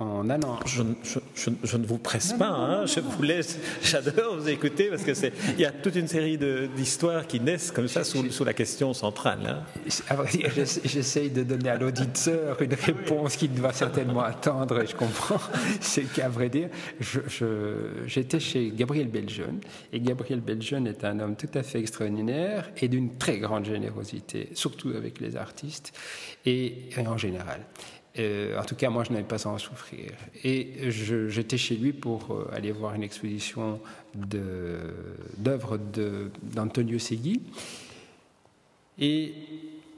en allant. Je, je, ne vous presse pas, hein, je vous laisse, j'adore vous écouter parce que c'est, il y a toute une série d'histoires qui naissent comme ça sous, sous la question centrale. Hein. j'essaye de donner à l'auditeur une réponse qu'il doit certainement attendre, et je comprends. C'est qu'à vrai dire, j'étais chez Gabriel Beljeune, et Gabriel Beljeune est un homme tout à fait extraordinaire et d'une très grande générosité, surtout avec les artistes et, en général. Euh, en tout cas, moi, je n'avais pas à en souffrir. Et j'étais chez lui pour euh, aller voir une exposition d'œuvres d'Antonio Segui. Et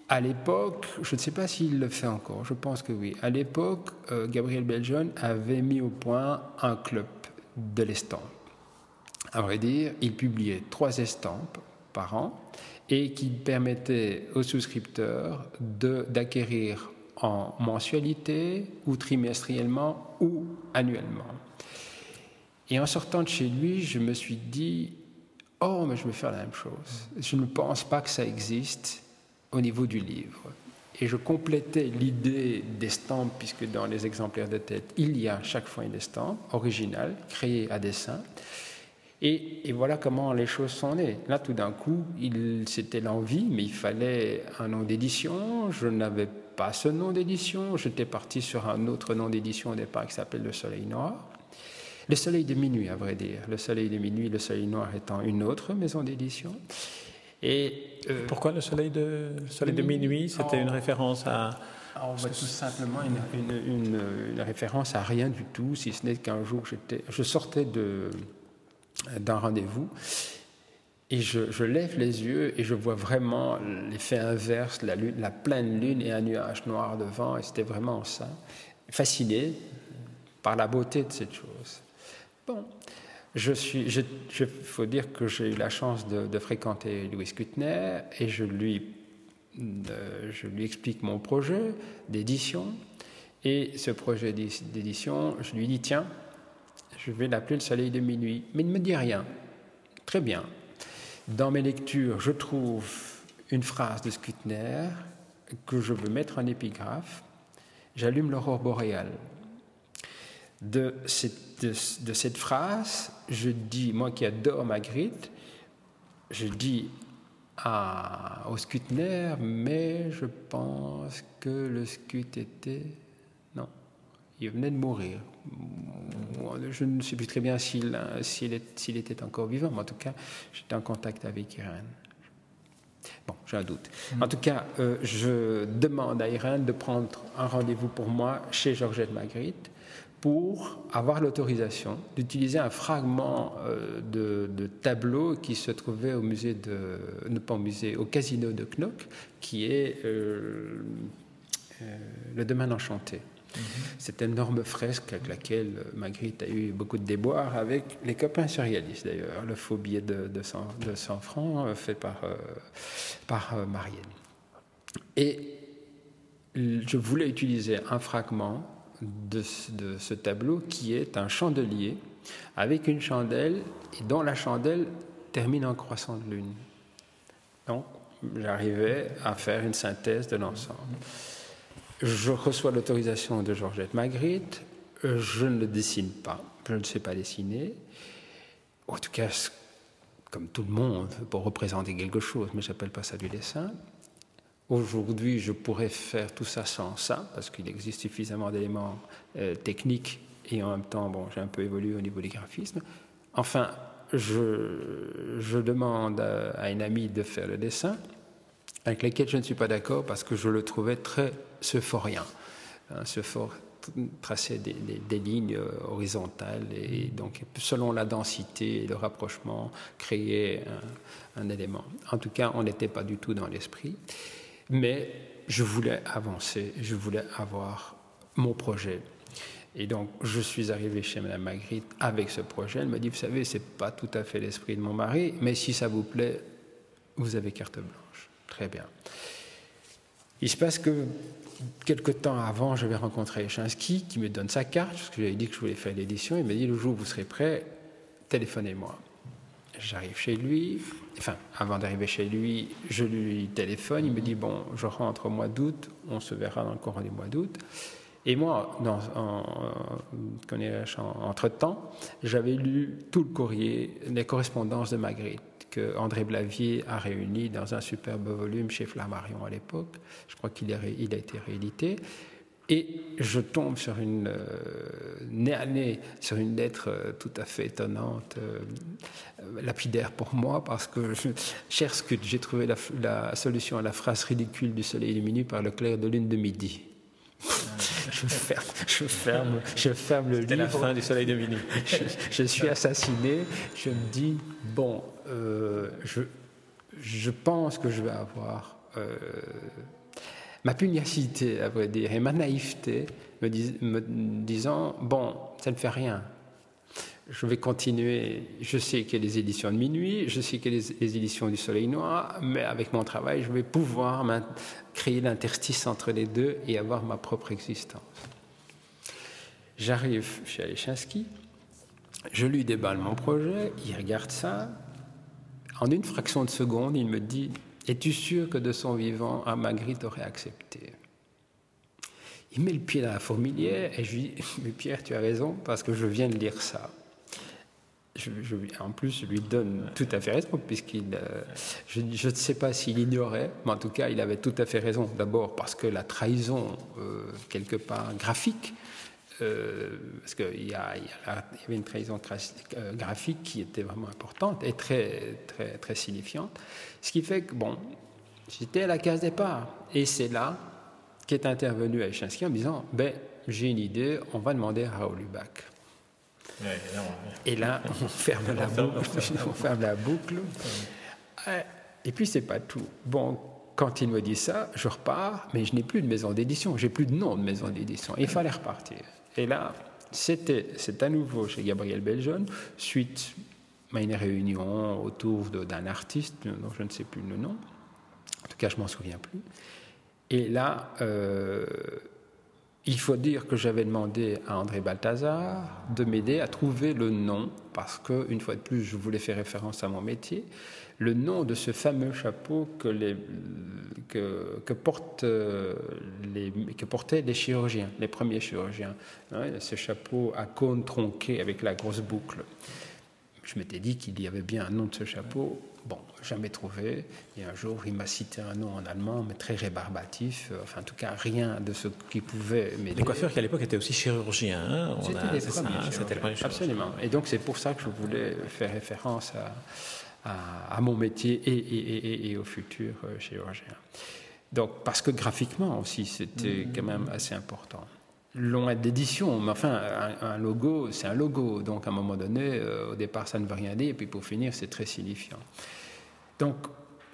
à l'époque, je ne sais pas s'il le fait encore, je pense que oui. À l'époque, euh, Gabriel Beljon avait mis au point un club de l'estampe. À vrai dire, il publiait trois estampes par an et qui permettait aux souscripteurs d'acquérir en mensualité ou trimestriellement ou annuellement. Et en sortant de chez lui, je me suis dit, oh, mais je vais faire la même chose. Je ne pense pas que ça existe au niveau du livre. Et je complétais l'idée d'estampe, puisque dans les exemplaires de tête, il y a chaque fois une estampe originale, créée à dessin. Et, voilà comment les choses sont nées. Là, tout d'un coup, c'était l'envie, mais il fallait un nom d'édition. Je n'avais pas ce nom d'édition. J'étais parti sur un autre nom d'édition au départ qui s'appelle Le Soleil Noir. Le Soleil de minuit, à vrai dire. Le Soleil de minuit, Le Soleil Noir étant une autre maison d'édition. Et euh, pourquoi le Soleil de, soleil de minuit? C'était une référence à ah, on voit tout simplement une, une, référence à rien du tout, si ce n'est qu'un jour je sortais d'un rendez-vous. Et je, lève les yeux et je vois vraiment l'effet inverse, la, lune, la pleine lune et un nuage noir devant. Et c'était vraiment ça. Fasciné par la beauté de cette chose. Bon, je suis, il faut dire que j'ai eu la chance de, fréquenter Louis Kuttner et je lui, je lui explique mon projet d'édition. Et ce projet d'édition, je lui dis tiens, je vais l'appeler le soleil de minuit. Mais il ne me dit rien. Très bien. Dans mes lectures, je trouve une phrase de Skutner que je veux mettre en épigraphe. J'allume l'aurore boréale. De cette, de, cette, phrase, je dis, moi qui adore Magritte, je dis à, au Skutner, mais je pense que le Skut était il venait de mourir. Je ne sais plus très bien s'il était encore vivant, mais en tout cas, j'étais en contact avec Irène. Bon, j'ai un doute. En tout cas, euh, je demande à Irène de prendre un rendez-vous pour moi chez Georgette Magritte pour avoir l'autorisation d'utiliser un fragment euh, de, tableau qui se trouvait au musée de, ne pas au musée, au casino de Knock, qui est euh, le domaine enchanté. Cette énorme fresque avec laquelle Magritte a eu beaucoup de déboires avec les copains surréalistes d'ailleurs, le faux billet de, de, 100, francs euh, fait par, euh, par euh. Et je voulais utiliser un fragment de, ce tableau qui est un chandelier avec une chandelle et dont la chandelle termine en croissant de lune. Donc j'arrivais à faire une synthèse de l'ensemble. Je reçois l'autorisation de Georgette Magritte. Je ne le dessine pas. Je ne sais pas dessiner. En tout cas, comme tout le monde, pour représenter quelque chose, mais je n'appelle pas ça du dessin. Aujourd'hui, je pourrais faire tout ça sans ça, parce qu'il existe suffisamment d'éléments euh, techniques et en même temps, bon, j'ai un peu évolué au niveau des graphismes. Enfin, je, demande à, une amie de faire le dessin, avec laquelle je ne suis pas d'accord parce que je le trouvais très sephorien. Hein, Sephore traçait des, des, lignes euh, horizontales et donc selon la densité et le rapprochement créait un, élément. En tout cas, on n'était pas du tout dans l'esprit, mais je voulais avancer, je voulais avoir mon projet. Et donc, je suis arrivé chez Mme Magritte avec ce projet. Elle m'a dit, vous savez, c'est pas tout à fait l'esprit de mon mari, mais si ça vous plaît, vous avez carte blanche. Très bien. Il se passe que quelques temps avant, je vais rencontrer Chinsky qui me donne sa carte, parce que j'avais dit que je voulais faire l'édition. Il m'a dit le jour où vous serez prêt, téléphonez-moi. J'arrive chez lui, enfin, avant d'arriver chez lui, je lui téléphone. Il me dit Bon, je rentre au mois d'août, on se verra dans le courant du mois d'août. Et moi, dans, en, entre-temps, j'avais lu tout le courrier, les correspondances de Magritte, que André Blavier a réuni dans un superbe volume chez Flammarion à l'époque. Je crois qu'il a, été réédité. Et je tombe sur une, euh, sur une lettre euh, tout à fait étonnante, euh, lapidaire pour moi, parce que, cher Scud, j'ai trouvé la, la, solution à la phrase ridicule du soleil illuminé par le clair de lune de midi. je ferme, je ferme, je ferme le livre. la fin du soleil de minuit. je, suis assassiné. Je me dis bon, euh, je, je pense que je vais avoir euh, ma pugnacité, à vrai dire, et ma naïveté, me, me disant bon, ça ne fait rien je vais continuer. Je sais qu'il y a les éditions de minuit, je sais qu'il y a les, éditions du Soleil Noir, mais avec mon travail, je vais pouvoir créer l'interstice entre les deux et avoir ma propre existence. J'arrive chez Alechinsky, je lui déballe mon projet, il regarde ça. En une fraction de seconde, il me dit Es-tu sûr que de son vivant, Magritte aurait accepté? Il met le pied dans la fourmilière et je lui dis Mais Pierre, tu as raison, parce que je viens de lire ça en plus, je lui donne tout à fait raison, puisqu'il. Euh, je ne sais pas s'il ignorait, mais en tout cas, il avait tout à fait raison. D'abord parce que la trahison, euh, quelque part graphique, euh, parce qu'il y, y, avait une trahison graphique qui était vraiment importante et très, très, très signifiante. Ce qui fait que, bon, j'étais à la case départ. Et c'est là qu'est intervenu Aïchinsky en me disant ben, j'ai une idée, on va demander à Raoul Lubac. Et là, on ferme la boucle. on ferme la boucle. Et puis, c'est pas tout. Bon, quand il me dit ça, je repars, mais je n'ai plus de maison d'édition, j'ai plus de nom de maison d'édition. Il fallait repartir. Et là, c'était, c'est à nouveau chez Gabriel Beljeune, suite à une réunion autour d'un artiste dont je ne sais plus le nom. En tout cas, je m'en souviens plus. Et là, euh, il faut dire que j'avais demandé à André Balthazar de m'aider à trouver le nom, parce que, une fois de plus, je voulais faire référence à mon métier, le nom de ce fameux chapeau que, que, portent euh, les, que portaient les chirurgiens, les premiers chirurgiens. ce chapeau à cône tronqué avec la grosse boucle. Je m'étais dit qu'il y avait bien un nom de ce chapeau. Bon, jamais trouvé. Et un jour, il m'a cité un nom en allemand, mais très rébarbatif. Euh, enfin, en tout cas, rien de ce qui pouvait m'aider. Les coiffeurs qui, à l'époque, étaient aussi chirurgiens. Hein, c'était les premiers Absolument. Et donc, c'est pour ça que je voulais faire référence à, à, mon métier et, et, et, au futur euh, chirurgien. Donc, parce que graphiquement aussi, c'était mmh. quand même assez important loin d'édition, mais enfin, un, logo, c'est un logo. Donc, à un moment donné, euh, au départ, ça ne veut rien dire, et puis pour finir, c'est très signifiant. Donc,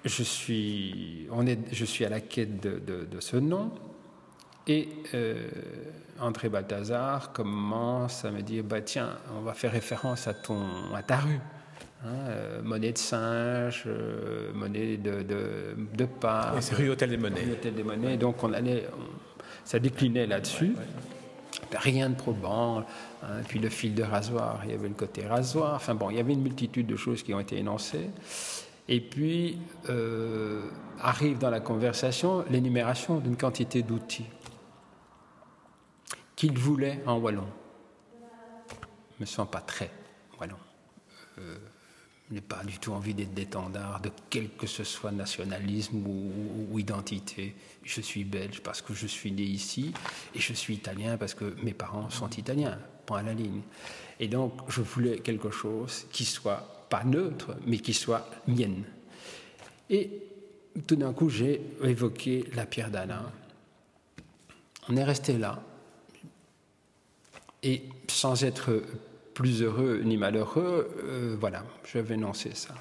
je suis, on est, je suis à la quête de, de, ce nom, et euh, André Balthazar commence à me dire bah, tiens, on va faire référence à, ton, à ta rue. Hein, euh, monnaie de singe, monnaie de, de, de c'est rue Hôtel des Monnaies. Rue Hôtel des Monnaies. Donc on allait, ça déclinait là-dessus. Rien de probant. Hein. Puis le fil de rasoir, il y avait le côté rasoir. Enfin bon, il y avait une multitude de choses qui ont été énoncées. Et puis euh, arrive dans la conversation l'énumération d'une quantité d'outils qu'il voulait en wallon. Je ne me sens pas très wallon. Euh, je n'ai pas du tout envie d'être d'étendard de quel que ce soit nationalisme ou, identité. Je suis belge parce que je suis né ici et je suis italien parce que mes parents sont italiens, point à la ligne. Et donc, je voulais quelque chose qui soit pas neutre, mais qui soit mienne. Et tout d'un coup, j'ai évoqué la pierre d'Alain. On est resté là. Et sans être plus heureux ni malheureux, euh, voilà, je vais énoncer ça.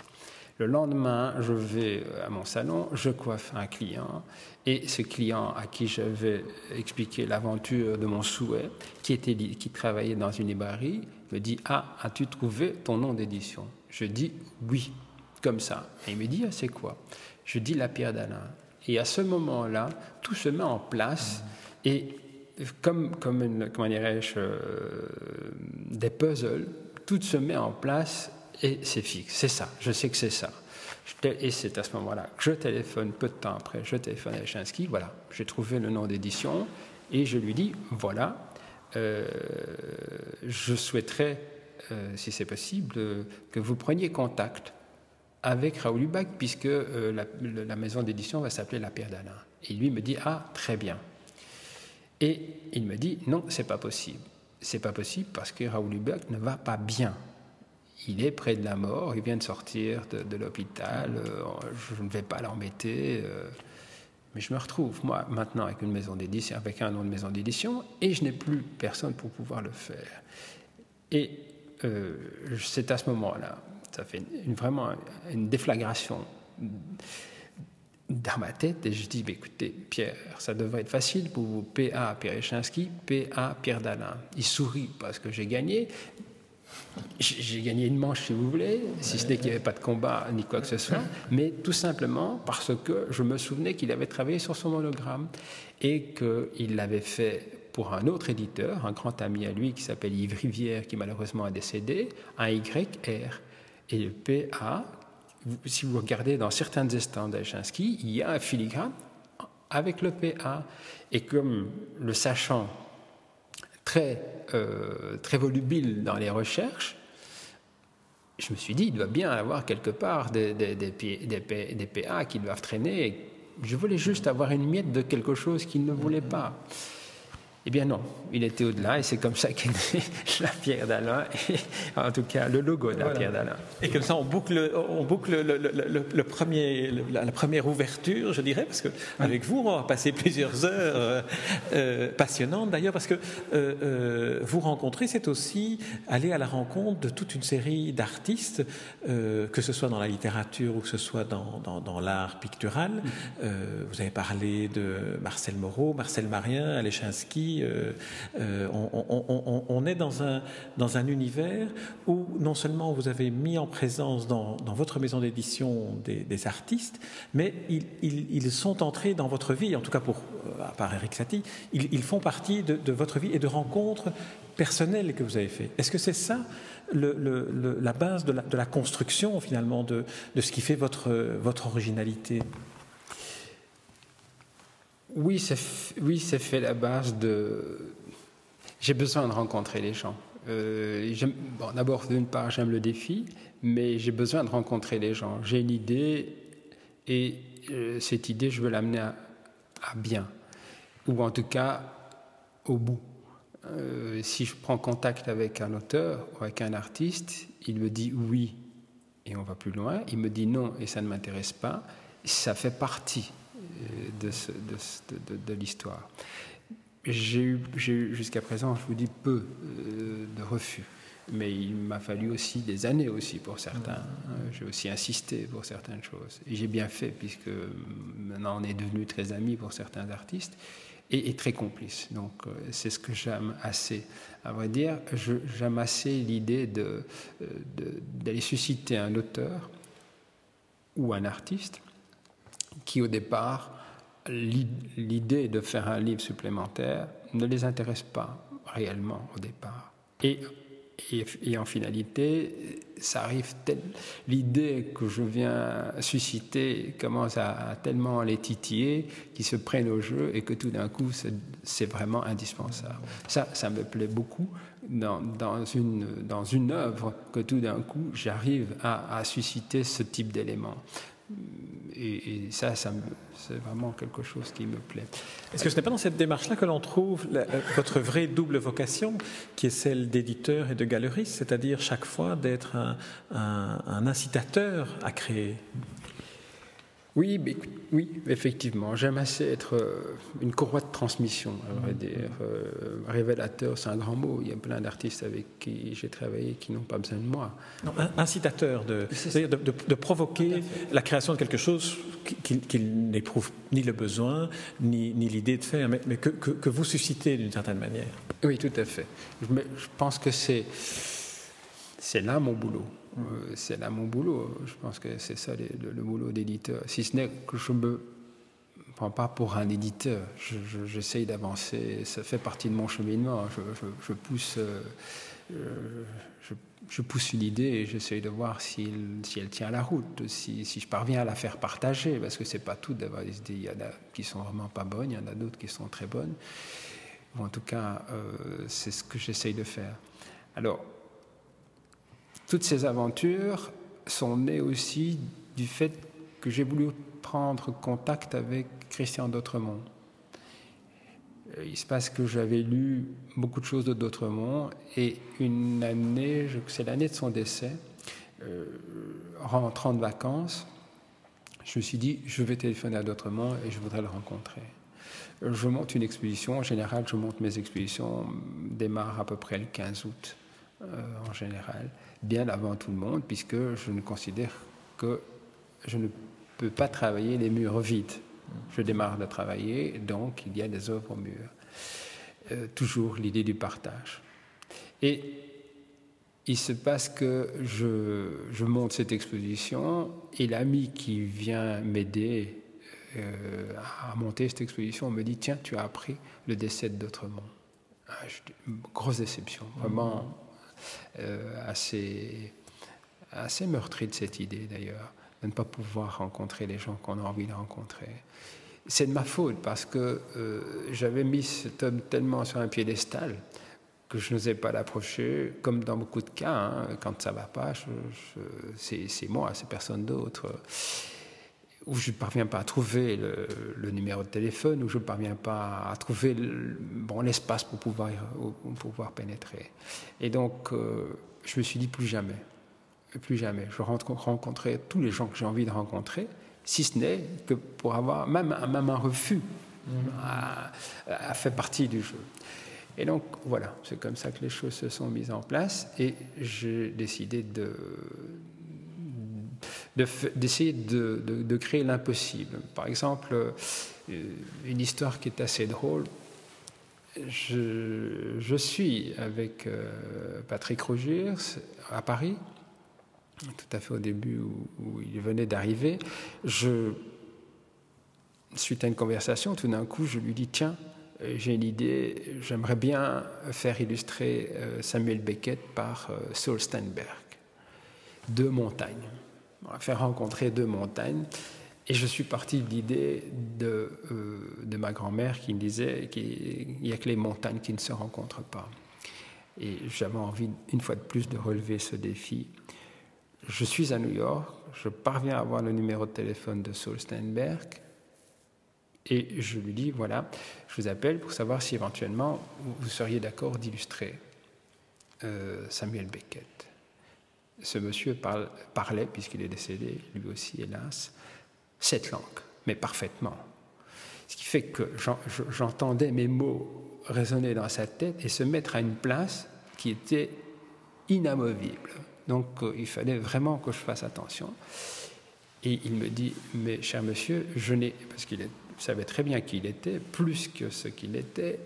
Le lendemain, je vais à mon salon, je coiffe un client, et ce client à qui j'avais expliqué l'aventure de mon souhait, qui, était, qui travaillait dans une librairie, me dit Ah, as-tu trouvé ton nom d'édition? Je dis Oui, comme ça. Et il me dit Ah, c'est quoi? Je dis La pierre d'Alain. Et à ce moment-là, tout se met en place, et comme, comme comment dirais-je, euh, des puzzles, tout se met en place et c'est fixe. C'est ça, je sais que c'est ça. Et c'est à ce moment-là que je téléphone, peu de temps après, je téléphone à Chinsky, voilà, j'ai trouvé le nom d'édition Et je lui dis, voilà, euh, je souhaiterais, euh, si c'est possible, que vous preniez contact avec Raoul Lubac, puisque la, la, maison d'édition va s'appeler La Pierre d'Alain. Et lui me dit, ah, très bien. Et il me dit, non, c'est pas possible. C'est pas possible parce que Raoul Lubac ne va pas bien il est près de la mort, il vient de sortir de, l'hôpital, euh, je ne vais pas l'embêter. Euh, mais je me retrouve, moi, maintenant avec une maison d'édition, avec un nom de maison d'édition, et je n'ai plus personne pour pouvoir le faire. Et euh, c'est à ce moment-là, ça fait vraiment une déflagration dans ma tête, et je dis, écoutez, Pierre, ça devrait être facile pour vous, PA Pierre Echinski, PA Pierre Dalin. Il sourit parce que j'ai gagné, j'ai gagné une manche, si vous voulez, si ce n'est qu'il n'y avait pas de combat ni quoi que ce soit, mais tout simplement parce que je me souvenais qu'il avait travaillé sur son monogramme et qu'il l'avait fait pour un autre éditeur, un grand ami à lui qui s'appelle Yves Rivière, qui malheureusement a décédé, un YR. Et le PA, si vous regardez dans certaines estampes d'Achinsky, il y a un filigrane avec le PA. Et comme le sachant très, euh, très volubile dans les recherches, je me suis dit, il doit bien avoir quelque part des, des, des PA qui doivent traîner. Je voulais juste avoir une miette de quelque chose qu'il ne voulait pas. Eh bien non, il était au-delà et c'est comme ça qu'est née la pierre d'Alain, en tout cas le logo de la pierre d'Alain. Et comme ça on boucle, on boucle le, premier, la, première ouverture, je dirais, parce qu'avec vous on va passer plusieurs heures euh, euh, passionnantes d'ailleurs, parce que euh, vous rencontrer, c'est aussi aller à la rencontre de toute une série d'artistes, que ce soit dans la littérature ou que ce soit dans, dans, l'art pictural. vous avez parlé de Marcel Moreau, Marcel Marien, Euh, euh, on, est dans un, dans un univers où non seulement vous avez mis en présence dans, votre maison d'édition des, artistes, mais ils, sont entrés dans votre vie, en tout cas pour, euh, à part Eric Satie, ils, font partie de, votre vie et de rencontres personnelles que vous avez fait. Est-ce que c'est ça la base de la, construction finalement de, de, ce qui fait votre, votre originalité? Oui, c'est fait la base de. J'ai besoin de rencontrer les gens. Euh, bon, D'abord, d'une part, j'aime le défi, mais j'ai besoin de rencontrer les gens. J'ai une idée et euh, cette idée, je veux l'amener à, bien, ou en tout cas au bout. Euh, si je prends contact avec un auteur ou avec un artiste, il me dit oui et on va plus loin, il me dit non et ça ne m'intéresse pas, ça fait partie de, de, de, l'histoire. J'ai eu, jusqu'à présent, je vous dis, peu euh, de refus. Mais il m'a fallu aussi des années aussi pour certains. Hein. J'ai aussi insisté pour certaines choses. Et j'ai bien fait, puisque maintenant on est devenus très amis pour certains artistes et, très complices. Donc euh, c'est ce que j'aime assez. À vrai dire, j'aime assez l'idée d'aller de, d'aller susciter un auteur ou un artiste qui au départ, l'idée de faire un livre supplémentaire ne les intéresse pas réellement au départ. Et, et, en finalité, ça arrive, l'idée que je viens susciter commence à, tellement les titiller qu'ils se prennent au jeu et que tout d'un coup, c'est vraiment indispensable. Ça, ça me plaît beaucoup dans, dans, une, dans une œuvre que tout d'un coup, j'arrive à, à susciter ce type d'éléments et, ça, c'est vraiment quelque chose qui me plaît. Est-ce que ce n'est pas dans cette démarche-là que l'on trouve votre vraie double vocation, qui est celle d'éditeur et de galeriste, c'est-à-dire chaque fois d'être un incitateur à créer? Oui, oui, effectivement. J'aime assez être euh, une courroie de transmission, à vrai dire. Euh, révélateur, c'est un grand mot. Il y a plein d'artistes avec qui j'ai travaillé qui n'ont pas besoin de moi. incitateur, de, c'est-à-dire de, provoquer la création de quelque chose qu'il n'éprouve ni le besoin, ni, l'idée de faire, mais, que, vous suscitez d'une certaine manière. Oui, tout à fait. je pense que c'est là mon boulot. Euh, c'est là mon boulot. Je pense que c'est ça le, boulot d'éditeur. Si ce n'est que je me prends pas pour un éditeur. J'essaye d'avancer. Ça fait partie de mon cheminement. Je, pousse. Euh, je, pousse une idée et j'essaye de voir si, si, elle tient la route, si, si, je parviens à la faire partager, parce que c'est pas tout d'avoir des idées. Il y en a qui sont vraiment pas bonnes, il y en a d'autres qui sont très bonnes. En tout cas, c'est ce que j'essaye de faire. Alors, toutes ces aventures sont nées aussi du fait que j'ai voulu prendre contact avec Christian d'Autremont. Euh, il se passe que j'avais lu beaucoup de choses de D'Autremont et une année, c'est l'année de son décès, euh, rentrant de vacances, je me suis dit, je vais téléphoner à D'Autremont et je voudrais le rencontrer. Je monte une expédition, en général, je monte mes expéditions, démarre à peu près le 15 août euh, en général, bien avant tout le monde, puisque je ne considère que je ne peux pas travailler les murs vides. Je démarre de travailler, donc il y a des œuvres au mur. Euh, toujours l'idée du partage. Et il se passe que je, monte cette exposition et l'ami qui vient m'aider euh, à monter cette exposition me dit Tiens, tu as appris le décès d'Autrement. Ah, grosse déception, vraiment euh, assez, assez meurtri de cette idée d'ailleurs de ne pas pouvoir rencontrer les gens qu'on a envie de rencontrer. C'est de ma faute parce que euh, j'avais mis cet homme tellement sur un piédestal que je n'osais pas l'approcher, comme dans beaucoup de cas, hein, quand ça va pas, c'est moi, c'est personne d'autre. Où je ne parviens pas à trouver le, numéro de téléphone, où je ne parviens pas à trouver l'espace bon, pour, pouvoir, pour pouvoir pénétrer. Et donc, euh, je me suis dit plus jamais plus jamais. Je rencontrer tous les gens que j'ai envie de rencontrer, si ce n'est que pour avoir même, même un refus a, fait partie du jeu. Et donc voilà, c'est comme ça que les choses se sont mises en place et j'ai décidé de d'essayer de, créer l'impossible. Par exemple, euh, une histoire qui est assez drôle. Je, suis avec euh, Patrick Rogiers à Paris tout à fait au début où, il venait d'arriver, je, suite à une conversation, tout d'un coup, je lui dis Tiens, j'ai une idée, j'aimerais bien faire illustrer euh, Samuel Beckett par Saul Steinberg. Deux montagnes. On va faire rencontrer deux montagnes. Et je suis parti de l'idée de, de, ma grand-mère qui me disait qu'il n'y a que les montagnes qui ne se rencontrent pas. Et j'avais envie, une fois de plus, de relever ce défi je suis à New York, je parviens à avoir le numéro de téléphone de Saul Steinberg et je lui dis voilà, je vous appelle pour savoir si éventuellement vous seriez d'accord d'illustrer euh, Samuel Beckett. Ce monsieur parlait, puisqu'il est décédé, lui aussi hélas, cette langue, mais parfaitement. Ce qui fait que j'entendais mes mots résonner dans sa tête et se mettre à une place qui était inamovible. Donc euh, il fallait vraiment que je fasse attention. Et il me dit, mais cher monsieur, je n'ai, parce qu'il savait très bien qui il était, plus que ce qu'il était,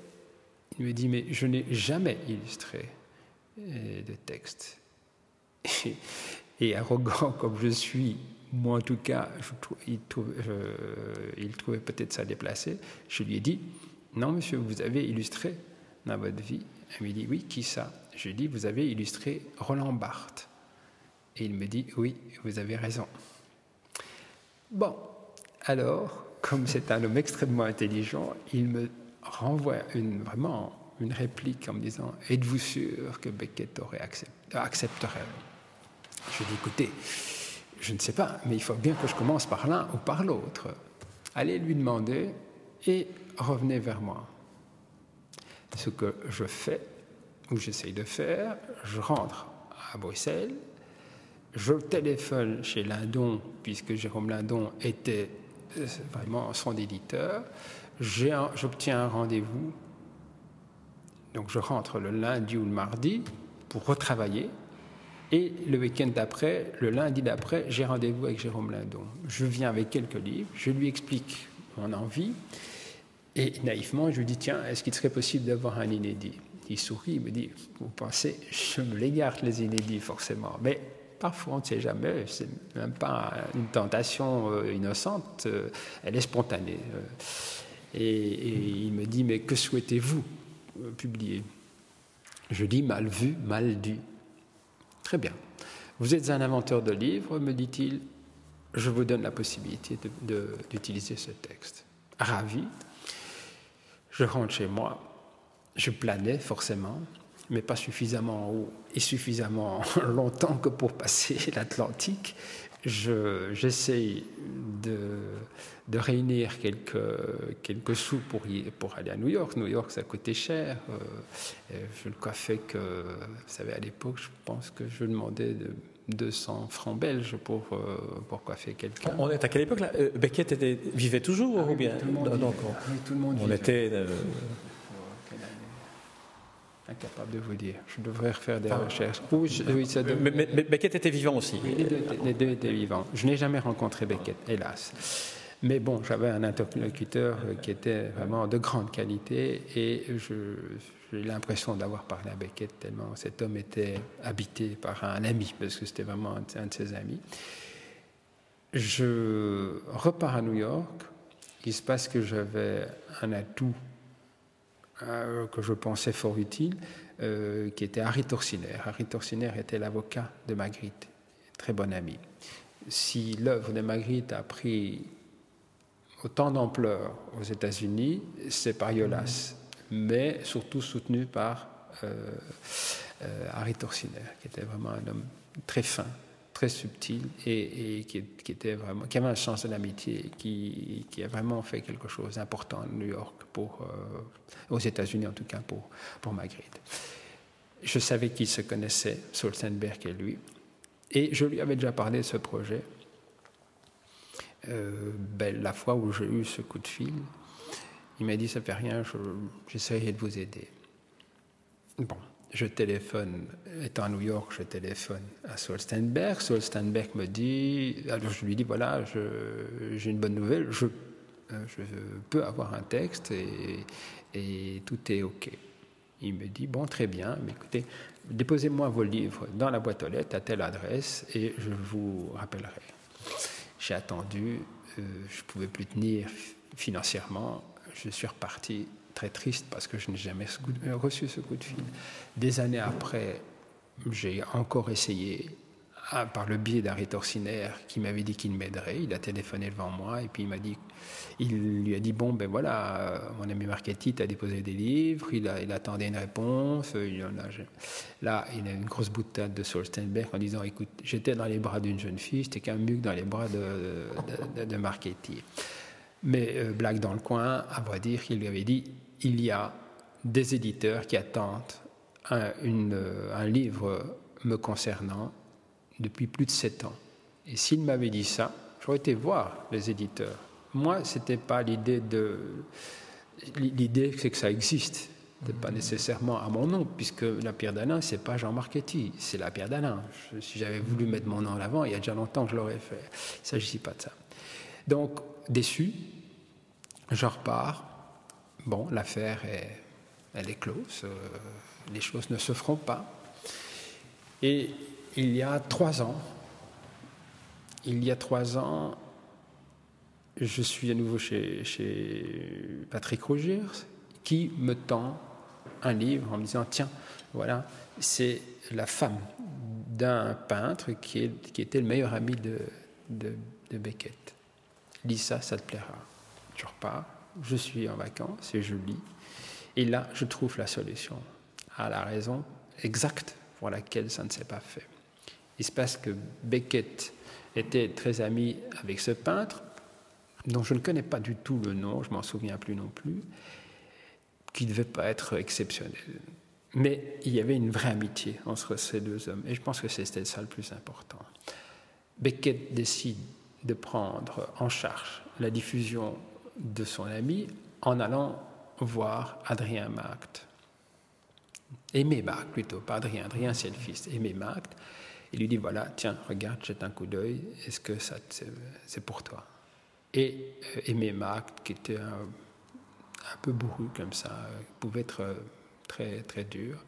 il me dit, mais je n'ai jamais illustré euh, de texte. Et, arrogant comme je suis, moi en tout cas, il, trouvait peut-être ça déplacé, je lui ai dit, non monsieur, vous avez illustré dans votre vie. Il me dit, oui, qui ça? Je lui ai dit, vous avez illustré Roland Barthes. Et il me dit, oui, vous avez raison. Bon, alors, comme c'est un homme extrêmement intelligent, il me renvoie vraiment une réplique en me disant, êtes-vous sûr que Beckett aurait accepterait Je dis, écoutez, je ne sais pas, mais il faut bien que je commence par l'un ou par l'autre. Allez lui demander et revenez vers moi. Ce que je fais, ou j'essaye de faire, je rentre à Bruxelles, je téléphone chez Lindon, puisque Jérôme Lindon était euh, vraiment son éditeur. J'obtiens un rendez-vous. Donc je rentre le lundi ou le mardi pour retravailler. Et le week-end d'après, le lundi d'après, j'ai rendez-vous avec Jérôme Lindon. Je viens avec quelques livres, je lui explique mon envie. Et naïvement, je lui dis, tiens, est-ce qu'il serait possible d'avoir un inédit? Il sourit, il me dit, vous pensez, je me les garde les inédits forcément. Mais Parfois, on ne sait jamais, c'est même pas une tentation euh, innocente, euh, elle est spontanée. Euh. Et, il me dit, mais que souhaitez-vous publier? Je dis, mal vu, mal dû. Très bien. Vous êtes un inventeur de livres, me dit-il, je vous donne la possibilité d'utiliser ce texte. Ravi. Je rentre chez moi je planais forcément, mais pas suffisamment haut et suffisamment longtemps que pour passer l'Atlantique. J'essaye de, de, réunir quelques, quelques sous pour, pour aller à New York. New York, ça coûtait cher. Euh, je le coiffais que, vous savez, à l'époque, je pense que je demandais de 200 francs belges pour, euh, pour coiffer quelqu'un. On est à quelle époque là? Euh, Beckett était, vivait toujours ah ou bien tout le monde, Donc, on, tout le monde on était. Euh, incapable de vous dire. Je devrais refaire des recherches. Oui, ça mais, mais, mais, Beckett était vivant aussi. Les deux, les deux étaient vivants. Je n'ai jamais rencontré Beckett, hélas. Mais bon, j'avais un interlocuteur qui était vraiment de grande qualité et j'ai l'impression d'avoir parlé à Beckett tellement cet homme était habité par un ami, parce que c'était vraiment un de ses amis. Je repars à New York. Il se passe que j'avais un atout euh, que je pensais fort utile, euh, qui était Harry Torsiner. Harry Torsiner était l'avocat de Magritte, très bon ami. Si l'œuvre de Magritte a pris autant d'ampleur aux États-Unis, c'est par Yolas, mais surtout soutenu par euh, Harry Torsiner, qui était vraiment un homme très fin, subtil et, qui, avait un sens de l'amitié, qui, a vraiment fait quelque chose d'important à New York, pour, euh, aux États-Unis en tout cas pour, pour Magritte. Je savais qu'il se connaissait, Solstenberg et lui, et je lui avais déjà parlé de ce projet. Euh, ben, la fois où j'ai eu ce coup de fil, il m'a dit ça fait rien, j'essaierai de vous aider. Bon, je téléphone, étant à New York, je téléphone à Solstenberg. Solstenberg me dit, alors je lui dis voilà, j'ai une bonne nouvelle, je, euh, peux avoir un texte et, et, tout est OK. Il me dit bon, très bien, mais écoutez, déposez-moi vos livres dans la boîte aux lettres à telle adresse et je vous rappellerai. J'ai attendu, euh, je ne pouvais plus tenir financièrement, je suis reparti très triste parce que je n'ai jamais reçu ce coup de fil. Des années après, j'ai encore essayé, ah, par le biais d'Harry Torsiner, qui m'avait dit qu'il m'aiderait. Il a téléphoné devant moi et puis il m'a dit, il lui a dit bon ben voilà, mon ami Marchetti a déposé des livres, il, a, attendait une réponse. Il en a, là, il a une grosse boutade de Solstenberg en disant écoute, j'étais dans les bras d'une jeune fille, j'étais qu'un muc dans les bras de, de, de Marchetti. Mais euh, blague dans le coin, à vrai dire, il lui avait dit il y a des éditeurs qui attendent un, un livre me concernant depuis plus de sept ans. Et s'il m'avait dit ça, j'aurais été voir les éditeurs. Moi, ce n'était pas l'idée de. L'idée, c'est que ça existe. Ce n'est pas nécessairement à mon nom, puisque la pierre d'Alain, ce n'est pas Jean Marchetti, c'est la pierre d'Alain. Si j'avais voulu mettre mon nom en avant, il y a déjà longtemps que je l'aurais fait. Il ne s'agit pas de ça. Donc, déçu, je repars. Bon, l'affaire est, elle est close, euh, les choses ne se feront pas. Et il y a trois ans, il y a trois ans, je suis à nouveau chez, Patrick Rogers, qui me tend un livre en me disant Tiens, voilà, c'est la femme d'un peintre qui, était le meilleur ami de, Beckett. Lis ça, ça te plaira. Je repars, je suis en vacances et je lis. Et là, je trouve la solution à la raison exacte pour laquelle ça ne s'est pas fait. Il se passe que Beckett était très ami avec ce peintre, dont je ne connais pas du tout le nom, je m'en souviens plus non plus, qui ne devait pas être exceptionnel. Mais il y avait une vraie amitié entre ces deux hommes, et je pense que c'était ça le plus important. Beckett décide de prendre en charge la diffusion de son ami en allant voir Adrien Marct. Aimé Marct plutôt, pas Adrien, Adrien c'est le fils, Aimé Marct. Il lui dit voilà, tiens, regarde, jette un coup d'œil, est-ce que ça c'est pour toi? Et euh, Aimé Marct, qui était un, peu bourru comme ça, euh, pouvait être euh, très très dur.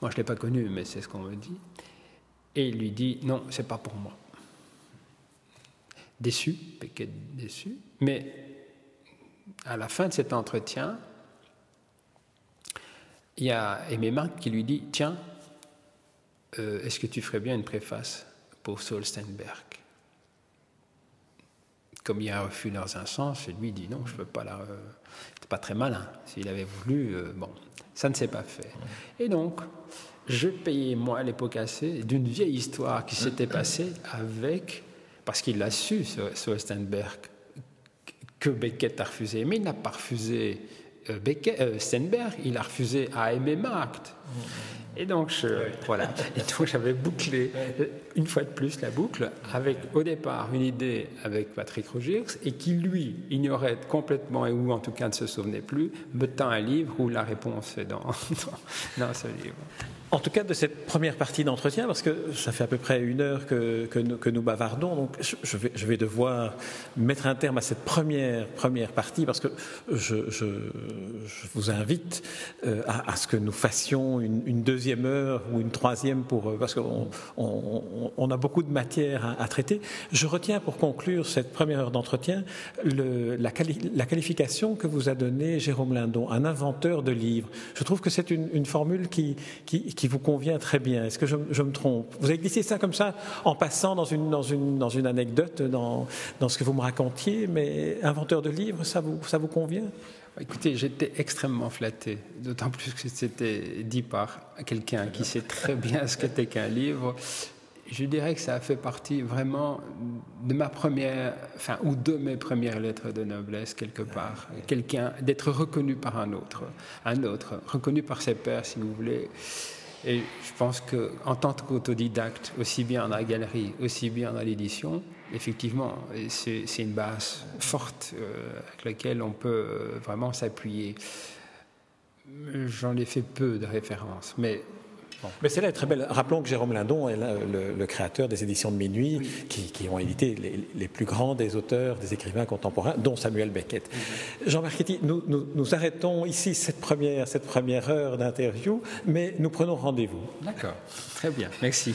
Moi je l'ai pas connu, mais c'est ce qu'on me dit. Et il lui dit non, c'est pas pour moi. Déçu, Péquet déçu, mais à la fin de cet entretien, il y a Aimé Marc qui lui dit Tiens, euh, est-ce que tu ferais bien une préface pour Saul Steinberg? Comme il y a un refus dans un sens, lui dit non, je ne peux pas la. C'est pas très malin. S'il avait voulu, bon, ça ne s'est pas fait. Et donc, je payais, moi, à l'époque assez, d'une vieille histoire qui s'était passée avec, parce qu'il l'a su, ce, Westenberg, que Beckett a refusé. Mais il n'a pas refusé euh, Beckett, euh, Stenberg, il a refusé à aimer Markt. Et donc, je, voilà. Et donc, j'avais bouclé une fois de plus la boucle avec, au départ, une idée avec Patrick Rogers et qui, lui, ignorait complètement, et ou en tout cas ne se souvenait plus, me tend un livre où la réponse est dans, dans, dans ce livre. En tout cas, de cette première partie d'entretien, parce que ça fait à peu près une heure que, que, nous, bavardons, donc je vais, je vais, devoir mettre un terme à cette première, première partie, parce que je, je, vous invite euh, à, à, ce que nous fassions une, une, deuxième heure ou une troisième, pour, euh, parce qu'on on, on, a beaucoup de matière à, traiter. Je retiens pour conclure cette première heure d'entretien la, qualification que vous a donnée Jérôme Lindon, un inventeur de livres. Je trouve que c'est une, formule qui, vous convient très bien. Est-ce que je, me trompe? Vous avez glissé ça comme ça en passant dans une, anecdote, dans, ce que vous me racontiez, mais inventeur de livres, ça vous convient? Écoutez, j'étais extrêmement flatté, d'autant plus que c'était dit par quelqu'un qui sait très bien ce qu'était qu'un livre. Je dirais que ça a fait partie vraiment de ma première, enfin, ou de mes premières lettres de noblesse quelque part. Quelqu'un, d'être reconnu par un autre, un autre, reconnu par ses pairs, si vous voulez. Et je pense qu'en tant qu'autodidacte, aussi bien dans la galerie, aussi bien dans l'édition, effectivement, c'est une base forte euh, avec laquelle on peut euh, vraiment s'appuyer. J'en ai fait peu de références, mais mais celle-là est très belle. Rappelons que Jérôme Lindon est le, créateur des éditions de Minuit, qui, ont édité les, plus grands des auteurs, des écrivains contemporains, dont Samuel Beckett. Jean Marchetti, nous, nous, arrêtons ici cette première, cette première heure d'interview, mais nous prenons rendez-vous. D'accord, très bien, merci.